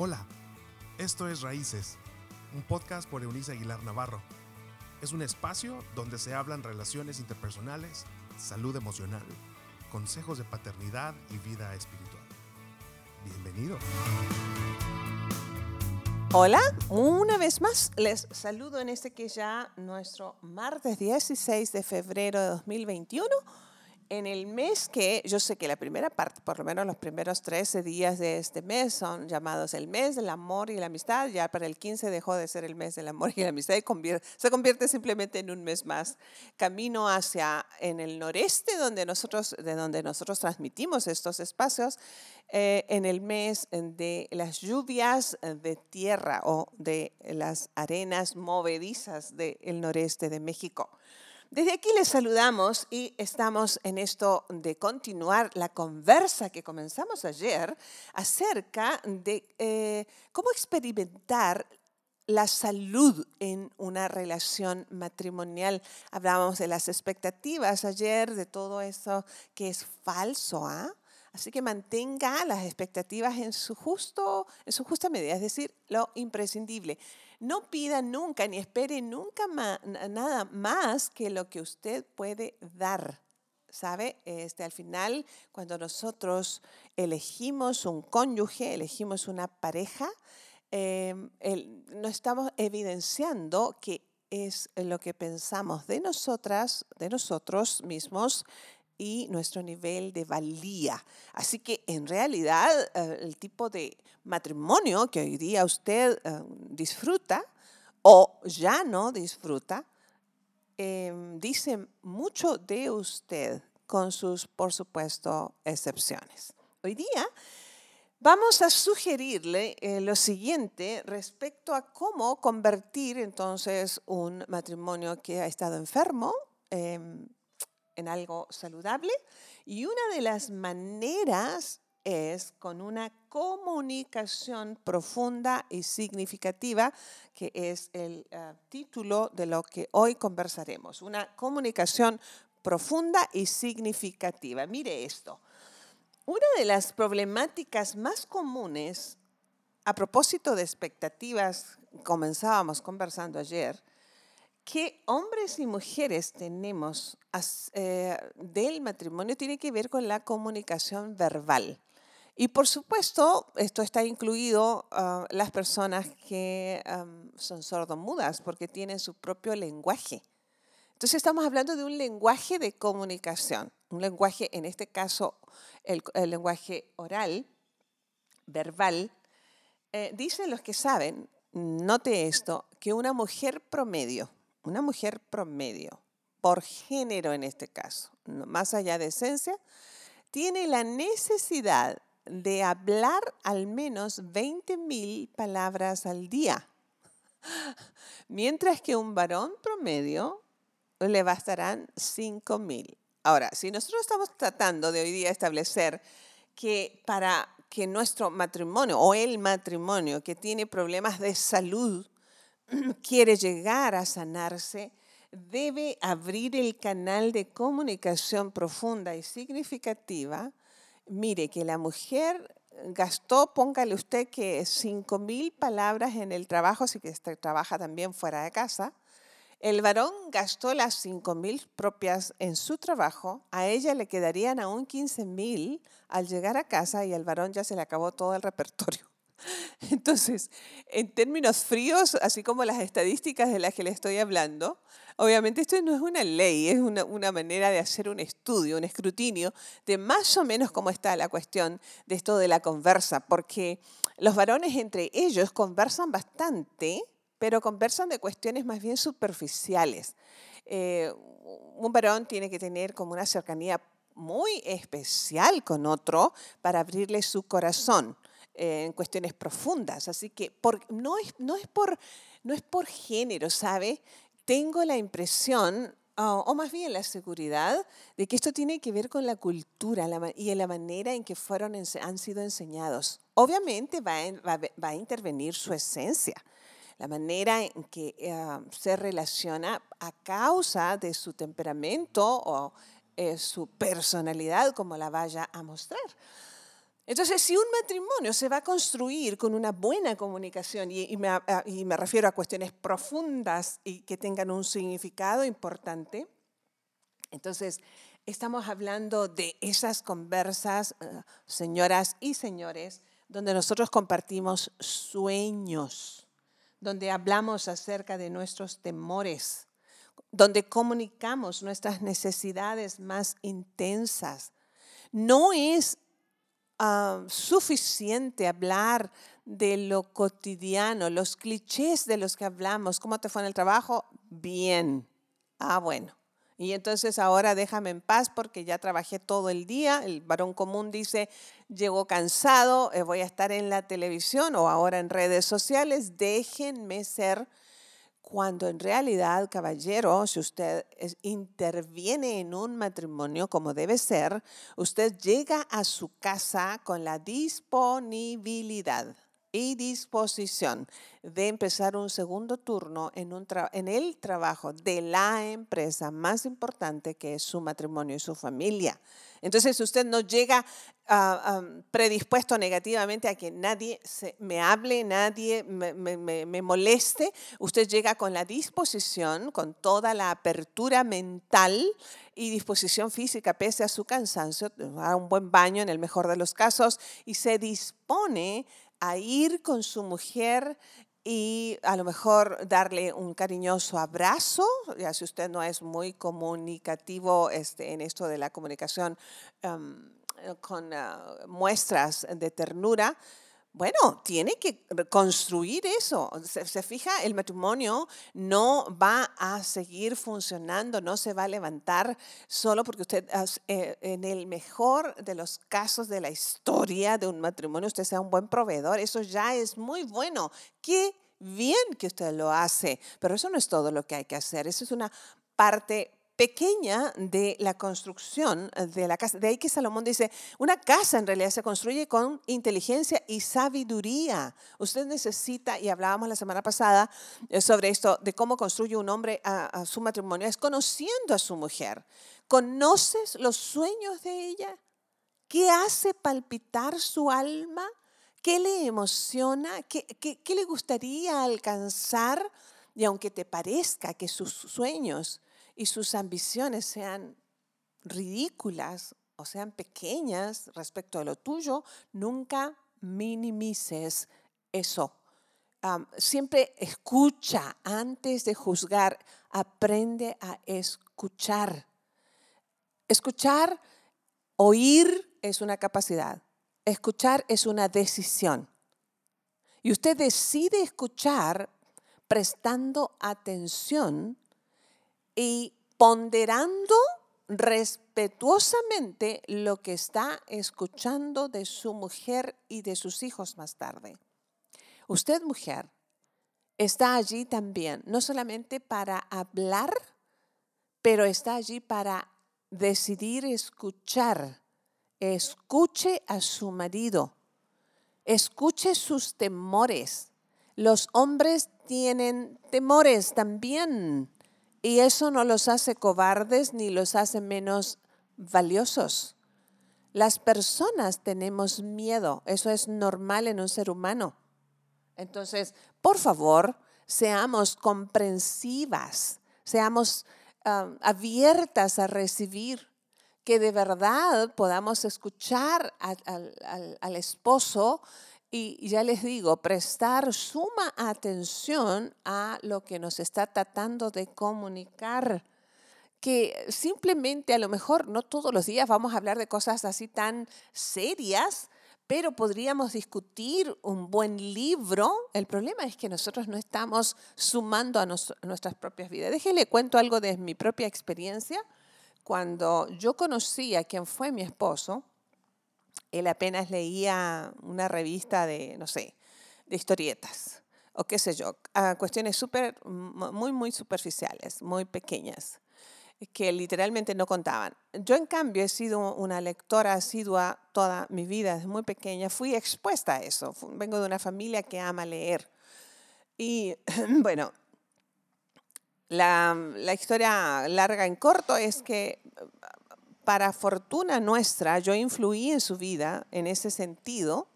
Hola, esto es Raíces, un podcast por Eunice Aguilar Navarro. Es un espacio donde se hablan relaciones interpersonales, salud emocional, consejos de paternidad y vida espiritual. Bienvenido. Hola, una vez más les saludo en este que ya nuestro martes 16 de febrero de 2021 en el mes que yo sé que la primera parte, por lo menos los primeros 13 días de este mes son llamados el mes del amor y la amistad, ya para el 15 dejó de ser el mes del amor y la amistad y se convierte simplemente en un mes más. Camino hacia en el noreste donde nosotros, de donde nosotros transmitimos estos espacios, eh, en el mes de las lluvias de tierra o de las arenas movedizas del noreste de México. Desde aquí les saludamos y estamos en esto de continuar la conversa que comenzamos ayer acerca de eh, cómo experimentar la salud en una relación matrimonial. Hablábamos de las expectativas ayer, de todo eso que es falso. ¿ah? Así que mantenga las expectativas en su, justo, en su justa medida, es decir, lo imprescindible. No pida nunca ni espere nunca nada más que lo que usted puede dar. ¿Sabe? Este, al final, cuando nosotros elegimos un cónyuge, elegimos una pareja, em, no estamos evidenciando que es lo que pensamos de nosotras, de nosotros mismos, y nuestro nivel de valía. Así que en realidad eh, el tipo de matrimonio que hoy día usted eh, disfruta o ya no disfruta, em, dice mucho de usted con sus, por supuesto, excepciones. Hoy día vamos a sugerirle eh, lo siguiente respecto a cómo convertir entonces un matrimonio que ha estado enfermo, em, en algo saludable. Y una de las maneras es con una comunicación profunda y significativa, que es el eh, título de lo que hoy conversaremos. Una comunicación profunda y significativa. Mire esto. Una de las problemáticas más comunes, a propósito de expectativas, comenzábamos conversando ayer, que hombres y mujeres tenemos eh, del matrimonio tiene que ver con la comunicación verbal. Y por supuesto, esto está incluido uh, las personas que um, son sordomudas porque tienen su propio lenguaje. Entonces estamos hablando de un lenguaje de comunicación, un lenguaje, en este caso, el, lenguaje oral, verbal. Eh, dicen los que saben, note esto, que una mujer promedio, una mujer promedio, por género en este caso, más allá de esencia, tiene la necesidad de hablar al menos 20.000 palabras al día, mientras que un varón promedio le bastarán 5.000. Ahora, si nosotros estamos tratando de hoy día establecer que para que nuestro matrimonio o el matrimonio que tiene problemas de salud quiere llegar a sanarse, debe abrir el canal de comunicación profunda y significativa. Mire que la mujer gastó, póngale usted que 5 mil palabras en el trabajo, si que este trabaja también fuera de casa. El varón gastó las 5 mil propias en su trabajo, a ella le quedarían aún 15 mil al llegar a casa y al varón ya se le acabó todo el repertorio. Entonces, en términos fríos, así como las estadísticas de las que le estoy hablando, obviamente esto no es una ley, es una, manera de hacer un estudio, un escrutinio de más o menos cómo está la cuestión de esto de la conversa, porque los varones entre ellos conversan bastante, pero conversan de cuestiones más bien superficiales. Eh, un varón tiene que tener como una cercanía muy especial con otro para abrirle su corazón en cuestiones profundas. Así que no, es, no, es por, no es por género, ¿sabe? Tengo la impresión, o más bien la seguridad, de que esto tiene que ver con la cultura y en la manera en que fueron, han sido enseñados. Obviamente va, va, a intervenir su esencia la manera en que eh, se relaciona a causa de su temperamento o eh, su personalidad, como la vaya a mostrar. Entonces, si un matrimonio se va a construir con una buena comunicación, y, me, me, refiero a cuestiones profundas y que tengan un significado importante, entonces estamos hablando de esas conversas, eh, señoras y señores, donde nosotros compartimos sueños, donde hablamos acerca de nuestros temores, donde comunicamos nuestras necesidades más intensas. No es suficiente hablar de lo cotidiano, los clichés de los que hablamos. ¿Cómo te fue en el trabajo? Bien. Ah, bueno. Y entonces ahora déjame en paz porque ya trabajé todo el día. El varón común dice, llegó cansado, eh, voy a estar en la televisión o ahora en redes sociales, déjenme ser. Cuando en realidad, caballero, si usted interviene en un matrimonio como debe ser, usted llega a su casa con la disponibilidad y disposición de empezar un segundo turno en, el trabajo de la empresa más importante que es su matrimonio y su familia. Entonces usted no llega ah, predispuesto negativamente a que nadie me hable, nadie me, moleste. Usted llega con la disposición, con toda la apertura mental y disposición física, pese a su cansancio, a un buen baño en el mejor de los casos, y se dispone a ir con su mujer y a lo mejor darle un cariñoso abrazo, ya si usted no es muy comunicativo este, en esto de la comunicación em, con ah, muestras de ternura, bueno, tiene que construir eso. Se, fija, el matrimonio no va a seguir funcionando, no se va a levantar solo porque usted, eh, en el mejor de los casos de la historia de un matrimonio, usted sea un buen proveedor. Eso ya es muy bueno. Qué bien que usted lo hace, pero eso no es todo lo que hay que hacer. Eso es una parte pequeña de la construcción de la casa. De ahí que Salomón dice, una casa en realidad se construye con inteligencia y sabiduría. Usted necesita, y hablábamos la semana pasada eh, sobre esto, de cómo construye un hombre a, su matrimonio, es conociendo a su mujer. ¿Conoces los sueños de ella? ¿Qué hace palpitar su alma? ¿Qué le emociona? ¿Qué, qué le gustaría alcanzar? Y aunque te parezca que sus sueños y sus ambiciones sean ridículas o sean pequeñas respecto a lo tuyo, nunca minimices eso. siempre escucha antes de juzgar, aprende a escuchar. Escuchar, oír es una capacidad, escuchar es una decisión. Y usted decide escuchar prestando atención y ponderando respetuosamente lo que está escuchando de su mujer y de sus hijos más tarde. Usted, mujer, está allí también, no solamente para hablar, pero está allí para decidir escuchar. Escuche a su marido, escuche sus temores. Los hombres tienen temores también y eso no los hace cobardes ni los hace menos valiosos. Las personas tenemos miedo, eso es normal en un ser humano. Entonces, por favor, seamos comprensivas, seamos um, abiertas a recibir, que de verdad podamos escuchar al esposo y ya les digo, prestar suma atención a lo que nos está tratando de comunicar, que simplemente a lo mejor no todos los días vamos a hablar de cosas así tan serias, pero podríamos discutir un buen libro. El problema es que nosotros no estamos sumando a, nuestras propias vidas. Déjenle cuento algo de mi propia experiencia. Cuando yo conocí a quien fue mi esposo, él apenas leía una revista de, no sé, de historietas o qué sé yo, a cuestiones súper, muy, muy superficiales, muy pequeñas, que literalmente no contaban. Yo, en cambio, he sido una lectora asidua toda mi vida, desde muy pequeña, fui expuesta a eso. Vengo de una familia que ama leer. Y bueno, la, la historia larga en corto es que para fortuna nuestra, yo influí en su vida en ese sentido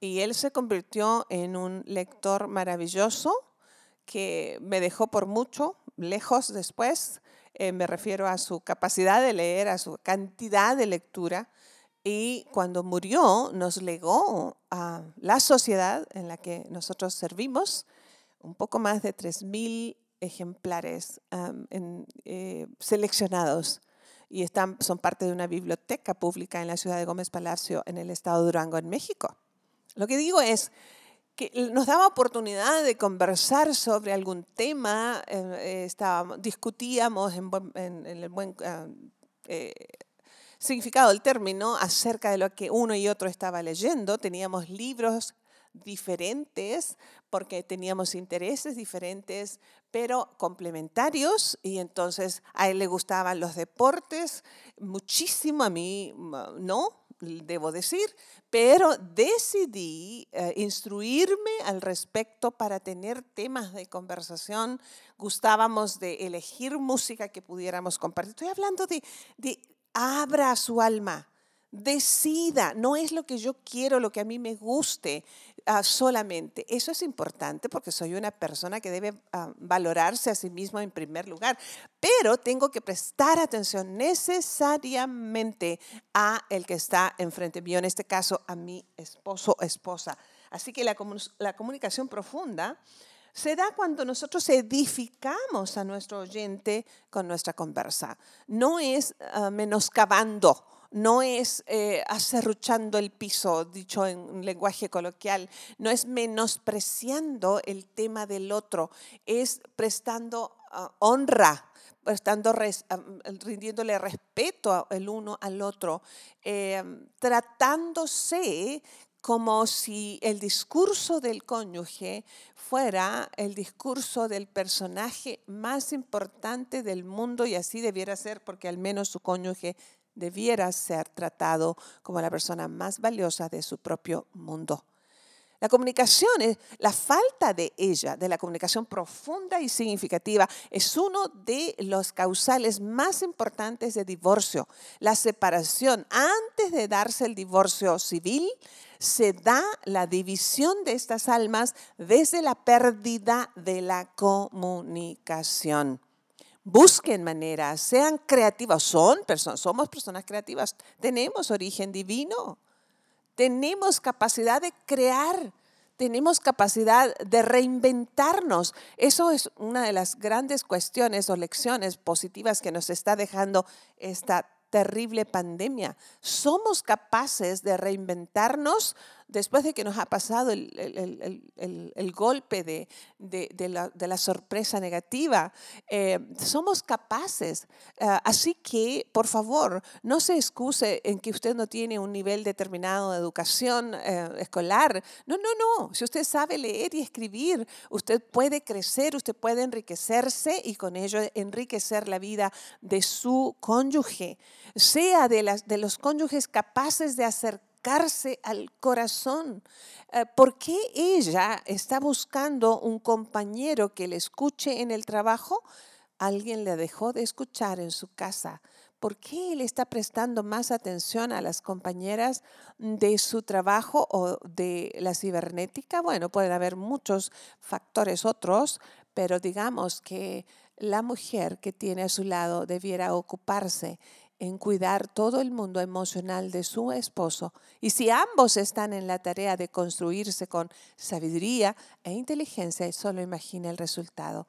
y él se convirtió en un lector maravilloso que me dejó por mucho lejos después. Eh, me refiero a su capacidad de leer, a su cantidad de lectura. Y cuando murió, nos legó a la sociedad en la que nosotros servimos un poco más de 3.000 ejemplares eh, seleccionados y están, son parte de una biblioteca pública en la ciudad de Gómez Palacio, en el estado de Durango, en México. Lo que digo es que nos daba oportunidad de conversar sobre algún tema, eh, estábamos, discutíamos en, el buen eh, significado del término acerca de lo que uno y otro estaba leyendo, teníamos libros diferentes porque teníamos intereses diferentes, pero complementarios y entonces a él le gustaban los deportes muchísimo, a mí no, debo decir, pero decidí eh, instruirme al respecto para tener temas de conversación. Gustábamos de elegir música que pudiéramos compartir. Estoy hablando de, de abra su alma Decida, no es lo que yo quiero, lo que a mí me guste ah, solamente. Eso es importante porque soy una persona que debe ah, valorarse a sí mismo en primer lugar, pero tengo que prestar atención necesariamente a el que está enfrente mío, en este caso a mi esposo o esposa. Así que la, la comunicación profunda se da cuando nosotros edificamos a nuestro oyente con nuestra conversa. No es uh, menoscabando no es eh, acerruchando el piso, dicho en lenguaje coloquial, no es menospreciando el tema del otro, es prestando ah, honra, prestando ah, rindiéndole respeto el uno al otro, eh, tratándose como si el discurso del cónyuge fuera el discurso del personaje más importante del mundo y así debiera ser porque al menos su cónyuge debiera ser tratado como la persona más valiosa de su propio mundo. La comunicación, la falta de ella, de la comunicación profunda y significativa, es uno de los causales más importantes de divorcio. La separación, antes de darse el divorcio civil, se da la división de estas almas desde la pérdida de la comunicación. Busquen maneras, sean creativas. Son personas, somos personas creativas. Tenemos origen divino. Tenemos capacidad de crear. Tenemos capacidad de reinventarnos. Eso es una de las grandes cuestiones o lecciones positivas que nos está dejando esta terrible pandemia. Somos capaces de reinventarnos después de que nos ha pasado el, golpe de, la, sorpresa negativa, eh, somos capaces. Ah, así que, por favor, no se excuse en que usted no tiene un nivel determinado de educación eh, escolar. No, no, no. Si usted sabe leer y escribir, usted puede crecer, usted puede enriquecerse y con ello enriquecer la vida de su cónyuge. Sea de, las, de los cónyuges capaces de acercar al corazón. Eh, ¿Por qué ella está buscando un compañero que le escuche en el trabajo? Alguien le dejó de escuchar en su casa. ¿Por qué él está prestando más atención a las compañeras de su trabajo o de la cibernética? Bueno, pueden haber muchos factores otros, pero digamos que la mujer que tiene a su lado debiera ocuparse en cuidar todo el mundo emocional de su esposo. Y si ambos están en la tarea de construirse con sabiduría e inteligencia, solo imagina el resultado.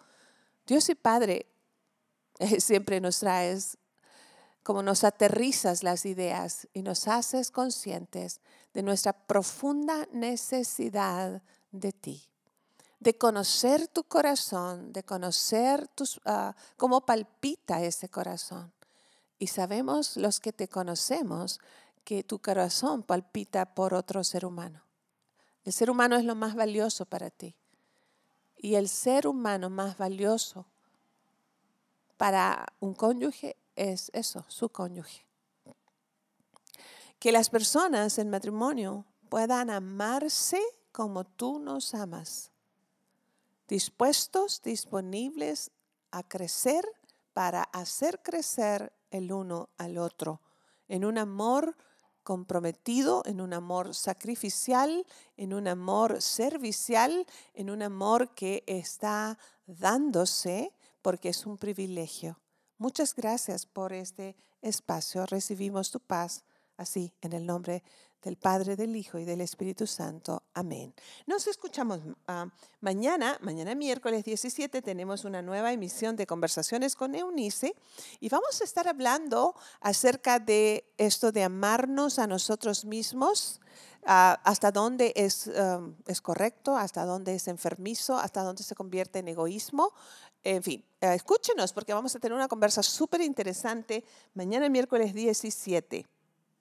Dios y Padre siempre nos traes como nos aterrizas las ideas y nos haces conscientes de nuestra profunda necesidad de ti, de conocer tu corazón, de conocer tus, ah, cómo palpita ese corazón y sabemos los que te conocemos que tu corazón palpita por otro ser humano. El ser humano es lo más valioso para ti. Y el ser humano más valioso para un cónyuge es eso, su cónyuge. Que las personas en matrimonio puedan amarse como tú nos amas. Dispuestos, disponibles a crecer para hacer crecer el uno al otro, en un amor comprometido, en un amor sacrificial, en un amor servicial, en un amor que está dándose porque es un privilegio. Muchas gracias por este espacio. Recibimos tu paz así en el nombre del Padre, del Hijo y del Espíritu Santo. Amén. Nos escuchamos ah, mañana, mañana miércoles 17, tenemos una nueva emisión de Conversaciones con Eunice y vamos a estar hablando acerca de esto de amarnos a nosotros mismos, ah, hasta dónde es, um, es correcto, hasta dónde es enfermizo, hasta dónde se convierte en egoísmo. En fin, escúchenos porque vamos a tener una conversa súper interesante mañana miércoles 17.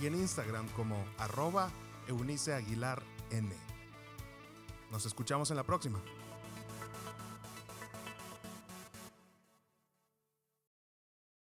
y en Instagram como arroba Eunice Aguilar N. Nos escuchamos en la próxima.